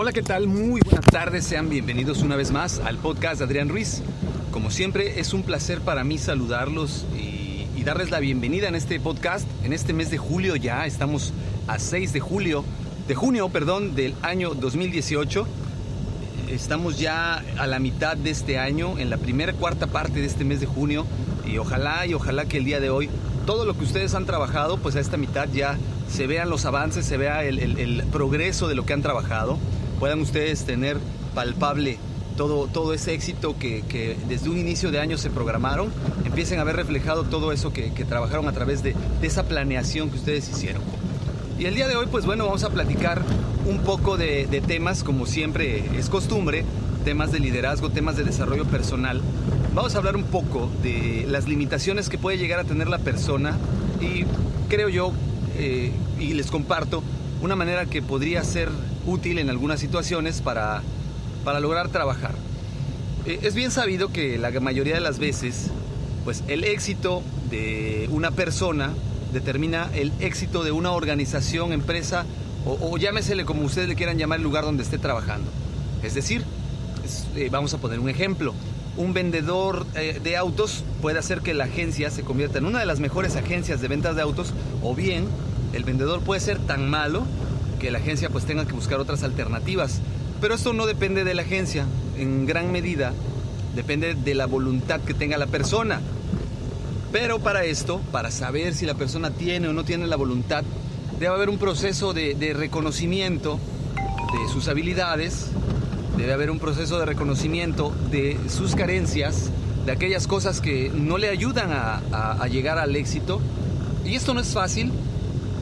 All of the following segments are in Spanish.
Hola, ¿qué tal? Muy buenas tardes, sean bienvenidos una vez más al podcast de Adrián Ruiz. Como siempre, es un placer para mí saludarlos y, y, darles la bienvenida en este podcast. En este mes de julio ya, estamos a 6 de julio, de junio, perdón, del año 2018. Estamos ya a la mitad de este año, en la primera cuarta parte de este mes de junio y ojalá y ojalá que el día de hoy todo lo que ustedes han trabajado, pues a esta mitad ya se vean los avances, se vea el, el, el progreso de lo que han trabajado, puedan ustedes tener palpable todo, todo ese éxito que, que, desde un inicio de año se programaron, empiecen a ver reflejado todo eso que, que trabajaron a través de, de, esa planeación que ustedes hicieron. Y el día de hoy, pues bueno, vamos a platicar un poco de, temas, como siempre es costumbre, temas de liderazgo, temas de desarrollo personal. Vamos a hablar un poco de las limitaciones que puede llegar a tener la persona y creo yo, eh, y les comparto, una manera que podría ser útil en algunas situaciones para, para lograr trabajar. Eh, es bien sabido que la mayoría de las veces, pues el éxito de una persona determina el éxito de una organización, empresa o, llámesele como ustedes le quieran llamar el lugar donde esté trabajando. Es decir, eh, vamos a poner un ejemplo. Un vendedor eh, de autos puede hacer que la agencia se convierta en una de las mejores agencias de ventas de autos o bien el vendedor puede ser tan malo que la agencia pues tenga que buscar otras alternativas. Pero esto no depende de la agencia, en gran medida depende de la voluntad que tenga la persona. Pero para esto, para saber si la persona tiene o no tiene la voluntad, debe haber un proceso de, reconocimiento de sus habilidades, debe haber un proceso de reconocimiento de sus carencias, de aquellas cosas que no le ayudan a, llegar al éxito. Y esto no es fácil.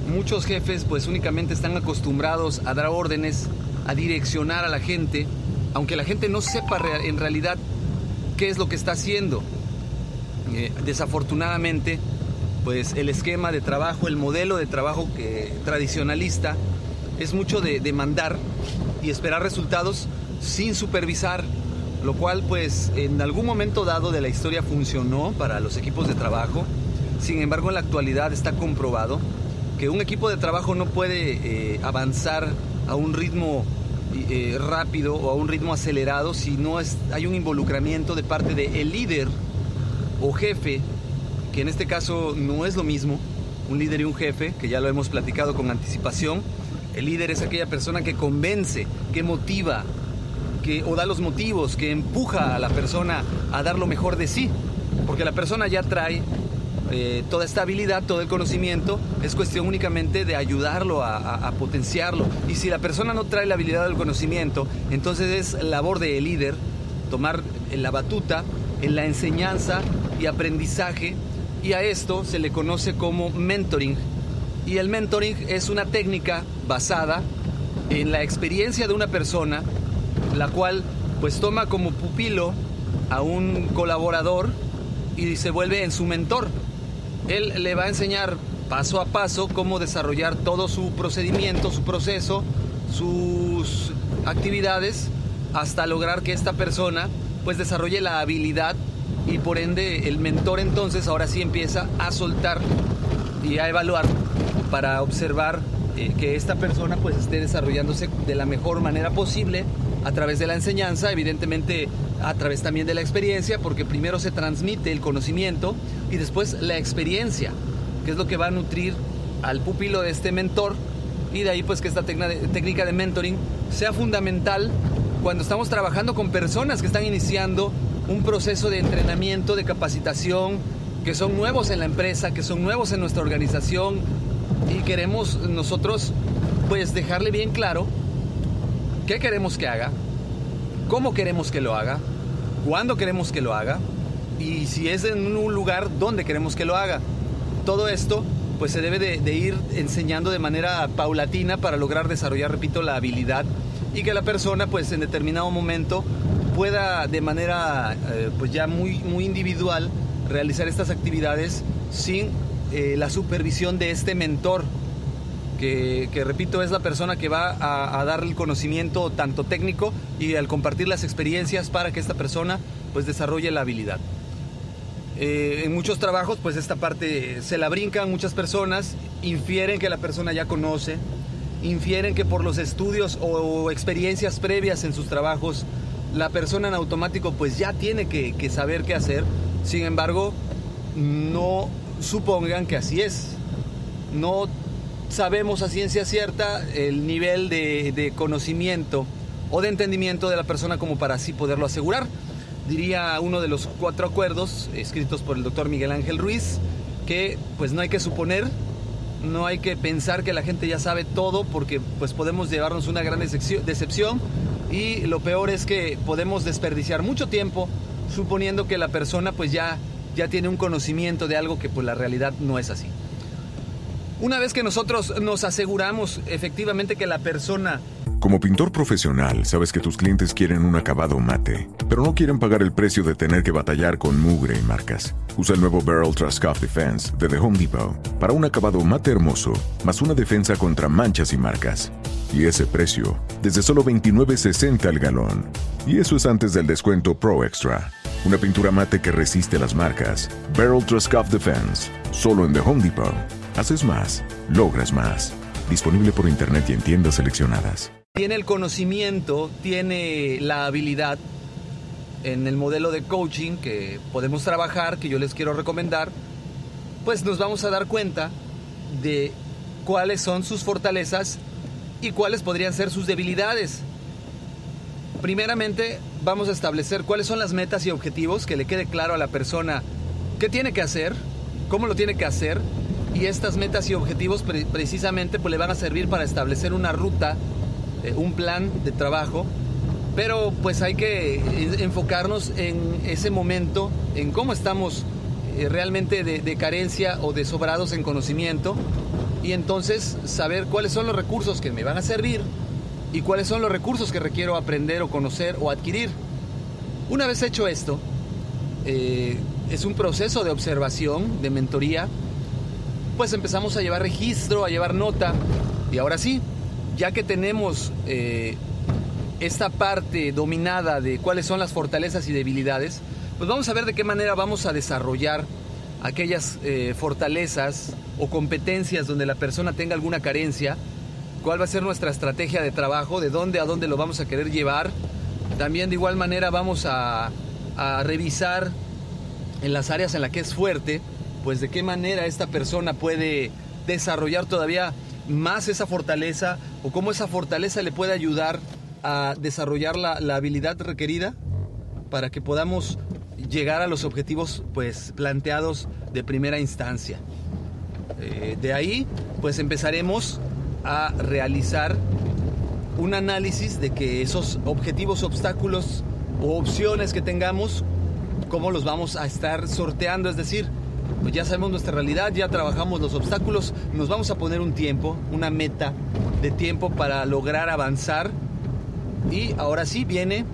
Muchos jefes pues únicamente están acostumbrados a dar órdenes, a direccionar a la gente, aunque la gente no sepa en realidad qué es lo que está haciendo. Eh, desafortunadamente, pues el esquema de trabajo, el modelo de trabajo que, tradicionalista es mucho de, de mandar y esperar resultados sin supervisar, lo cual pues en algún momento dado de la historia funcionó para los equipos de trabajo. Sin embargo, en la actualidad está comprobado que un equipo de trabajo no puede eh, avanzar a un ritmo eh, rápido o a un ritmo acelerado si no es, hay un involucramiento de parte del de líder o jefe, que en este caso no es lo mismo, un líder y un jefe, que ya lo hemos platicado con anticipación. El líder es aquella persona que convence, que motiva, que, o da los motivos, que empuja a la persona a dar lo mejor de sí. Porque la persona ya trae eh, toda esta habilidad, todo el conocimiento, es cuestión únicamente de ayudarlo a, potenciarlo. Y si la persona no trae la habilidad del conocimiento, entonces es labor del líder tomar la batuta en la enseñanza y aprendizaje. Y a esto se le conoce como mentoring. Y el mentoring es una técnica basada en la experiencia de una persona la cual pues toma como pupilo a un colaborador y se vuelve en su mentor. Él le va a enseñar paso a paso cómo desarrollar todo su procedimiento, su proceso, sus actividades, hasta lograr que esta persona pues desarrolle la habilidad y por ende el mentor entonces ahora sí empieza a soltar y a evaluar para observar eh, que esta persona pues esté desarrollándose de la mejor manera posible a través de la enseñanza, evidentemente a través también de la experiencia, porque primero se transmite el conocimiento y después la experiencia, que es lo que va a nutrir al pupilo de este mentor. Y de ahí pues que esta técnica de mentoring sea fundamental cuando estamos trabajando con personas que están iniciando un proceso de entrenamiento, de capacitación, que son nuevos en la empresa, que son nuevos en nuestra organización. Y queremos nosotros pues dejarle bien claro qué queremos que haga, cómo queremos que lo haga, cuándo queremos que lo haga y si es en un lugar donde queremos que lo haga. Todo esto pues se debe de, ir enseñando de manera paulatina para lograr desarrollar, repito, la habilidad y que la persona pues en determinado momento pueda de manera eh, pues ya muy, muy individual realizar estas actividades sin eh, la supervisión de este mentor que, que, repito, es la persona que va a, a, dar el conocimiento tanto técnico y al compartir las experiencias para que esta persona pues desarrolle la habilidad. Eh, en muchos trabajos pues esta parte se la brincan muchas personas, infieren que la persona ya conoce, infieren que por los estudios o experiencias previas en sus trabajos, la persona en automático pues ya tiene que, saber qué hacer. Sin embargo, no supongan que así es. No sabemos a ciencia cierta el nivel de, conocimiento o de entendimiento de la persona como para así poderlo asegurar. Diría uno de los cuatro acuerdos escritos por el doctor Miguel Ángel Ruiz que pues no hay que suponer, no hay que pensar que la gente ya sabe todo porque pues podemos llevarnos una gran decepción y lo peor es que podemos desperdiciar mucho tiempo suponiendo que la persona pues ya, ya tiene un conocimiento de algo que pues la realidad no es así. Una vez que nosotros nos aseguramos efectivamente que la persona como pintor profesional, sabes que tus clientes quieren un acabado mate, pero no quieren pagar el precio de tener que batallar con mugre y marcas. Usa el nuevo Barrel Trust Defense de The Home Depot para un acabado mate hermoso, más una defensa contra manchas y marcas. Y ese precio, desde solo $29.60 al galón. Y eso es antes del descuento Pro Extra. Una pintura mate que resiste las marcas. Barrel Trust Defense, solo en The Home Depot. Haces más, logras más. Disponible por internet y en tiendas seleccionadas tiene el conocimiento, tiene la habilidad en el modelo de coaching que podemos trabajar, que yo les quiero recomendar, pues nos vamos a dar cuenta de cuáles son sus fortalezas y cuáles podrían ser sus debilidades. Primeramente, vamos a establecer cuáles son las metas y objetivos, que le quede claro a la persona qué tiene que hacer, cómo lo tiene que hacer, y estas metas y objetivos precisamente pues, le van a servir para establecer una ruta eh, un plan de trabajo, pero pues hay que enfocarnos en ese momento, en cómo estamos eh, realmente de, carencia o de sobrados en conocimiento y entonces saber cuáles son los recursos que me van a servir y cuáles son los recursos que requiero aprender o conocer o adquirir. Una vez hecho esto, eh, es un proceso de observación, de mentoría, pues empezamos a llevar registro, a llevar nota y ahora sí, ya que tenemos eh, esta parte dominada de cuáles son las fortalezas y debilidades, pues vamos a ver de qué manera vamos a desarrollar aquellas eh, fortalezas o competencias donde la persona tenga alguna carencia, cuál va a ser nuestra estrategia de trabajo, de dónde a dónde lo vamos a querer llevar. También de igual manera vamos a, a revisar en las áreas en las que es fuerte, pues de qué manera esta persona puede desarrollar todavía más esa fortaleza o cómo esa fortaleza le puede ayudar a desarrollar la, habilidad requerida para que podamos llegar a los objetivos pues planteados de primera instancia. Eh, de ahí pues empezaremos a realizar un análisis de que esos objetivos, obstáculos o opciones que tengamos, cómo los vamos a estar sorteando, es decir, pues ya sabemos nuestra realidad, ya trabajamos los obstáculos, nos vamos a poner un tiempo, una meta de tiempo para lograr avanzar y ahora sí viene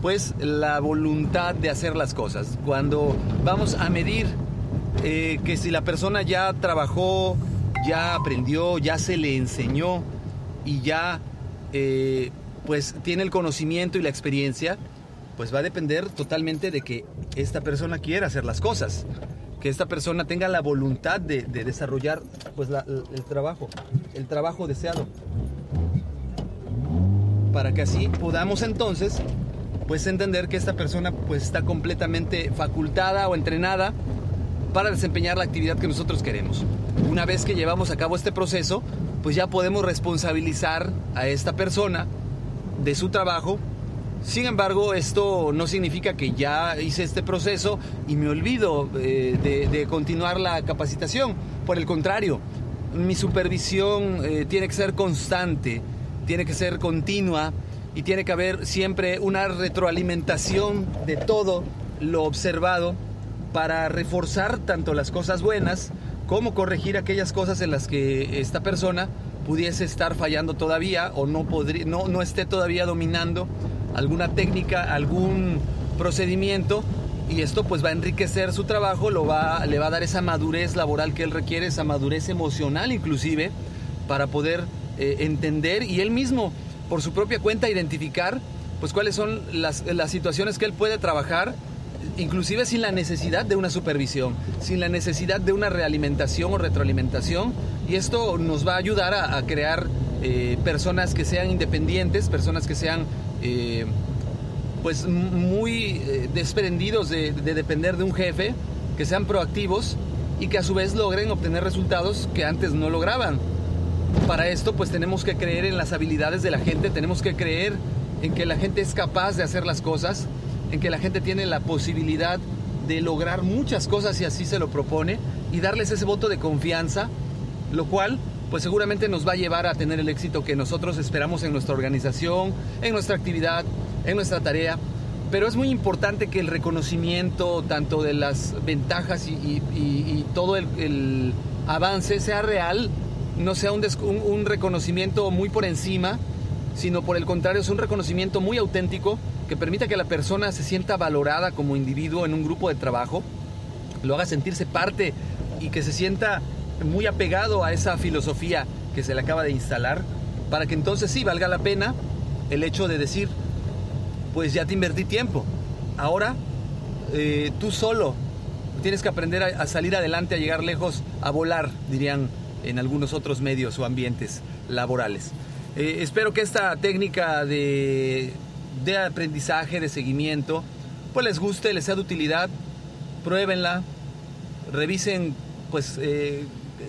pues la voluntad de hacer las cosas. Cuando vamos a medir eh, que si la persona ya trabajó, ya aprendió, ya se le enseñó y ya eh, pues tiene el conocimiento y la experiencia, pues va a depender totalmente de que esta persona quiera hacer las cosas que esta persona tenga la voluntad de, desarrollar pues el trabajo, el trabajo deseado. Para que así podamos entonces pues entender que esta persona pues está completamente facultada o entrenada para desempeñar la actividad que nosotros queremos. Una vez que llevamos a cabo este proceso, pues ya podemos responsabilizar a esta persona de su trabajo sin embargo, esto no significa que ya hice este proceso y me olvido eh, de, continuar la capacitación. Por el contrario, mi supervisión eh, tiene que ser constante, tiene que ser continua y tiene que haber siempre una retroalimentación de todo lo observado para reforzar tanto las cosas buenas como corregir aquellas cosas en las que esta persona pudiese estar fallando todavía o no, no, no esté todavía dominando alguna técnica, algún procedimiento y esto pues va a enriquecer su trabajo, lo va, le va a dar esa madurez laboral que él requiere, esa madurez emocional inclusive, para poder eh, entender y él mismo por su propia cuenta identificar pues cuáles son las, las situaciones que él puede trabajar, inclusive sin la necesidad de una supervisión, sin la necesidad de una realimentación o retroalimentación, y esto nos va a ayudar a, a crear eh, personas que sean independientes, personas que sean eh, pues muy eh, desprendidos de, de depender de un jefe, que sean proactivos y que a su vez logren obtener resultados que antes no lograban. Para esto pues tenemos que creer en las habilidades de la gente, tenemos que creer en que la gente es capaz de hacer las cosas, en que la gente tiene la posibilidad de lograr muchas cosas si así se lo propone y darles ese voto de confianza, lo cual pues seguramente nos va a llevar a tener el éxito que nosotros esperamos en nuestra organización, en nuestra actividad, en nuestra tarea. Pero es muy importante que el reconocimiento tanto de las ventajas y, todo el, avance sea real, no sea un, reconocimiento muy por encima, sino por el contrario es un reconocimiento muy auténtico que permita que la persona se sienta valorada como individuo en un grupo de trabajo, lo haga sentirse parte y que se sienta muy apegado a esa filosofía que se le acaba de instalar, para que entonces sí valga la pena el hecho de decir, pues ya te invertí tiempo, ahora eh, tú solo tienes que aprender a, salir adelante, a llegar lejos, a volar, dirían en algunos otros medios o ambientes laborales. Eh, espero que esta técnica de, de aprendizaje, de seguimiento, pues les guste, les sea de utilidad, pruébenla, revisen pues eh,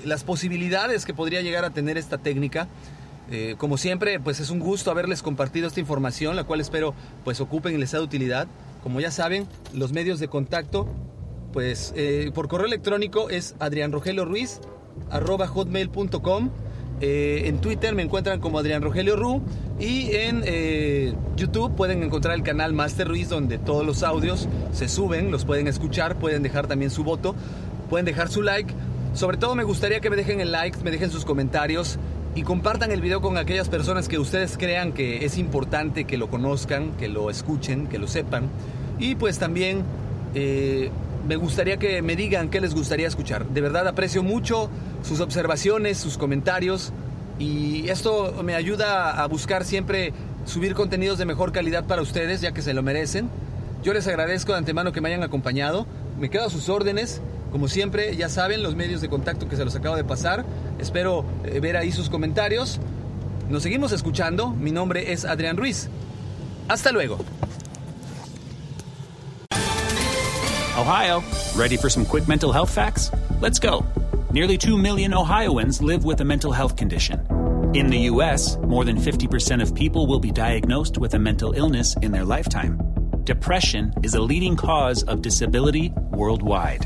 las posibilidades que podría llegar a tener esta técnica. Eh, como siempre, pues es un gusto haberles compartido esta información, la cual espero pues ocupen y les sea de utilidad. Como ya saben, los medios de contacto, pues eh, por correo electrónico es adrianrogelioruiz.com. Eh, en Twitter me encuentran como Adrián Rogelio Ru y en YouTube pueden encontrar el canal Master Ruiz donde todos los audios se suben, los pueden escuchar, pueden dejar también su voto, pueden dejar su like sobre todo me gustaría que me dejen el like, me dejen sus comentarios y compartan el video con aquellas personas que ustedes crean que es importante que lo conozcan, que lo escuchen, que lo sepan. Y pues también eh, me gustaría que me digan qué les gustaría escuchar. De verdad aprecio mucho sus observaciones, sus comentarios y esto me ayuda a buscar siempre subir contenidos de mejor calidad para ustedes, ya que se lo merecen. Yo les agradezco de antemano que me hayan acompañado. Me quedo a sus órdenes como siempre, ya saben los medios de contacto que se los acabo de pasar. Espero eh, ver ahí sus comentarios. Nos seguimos escuchando. Mi nombre es Adrián Ruiz. Hasta luego. Ohio, ready for some quick mental health facts? Let's go. Nearly 2 million Ohioans live with a mental health condition. In the U.S., more than 50% of people will be diagnosed with a mental illness in their lifetime. Depression is a leading cause of disability worldwide.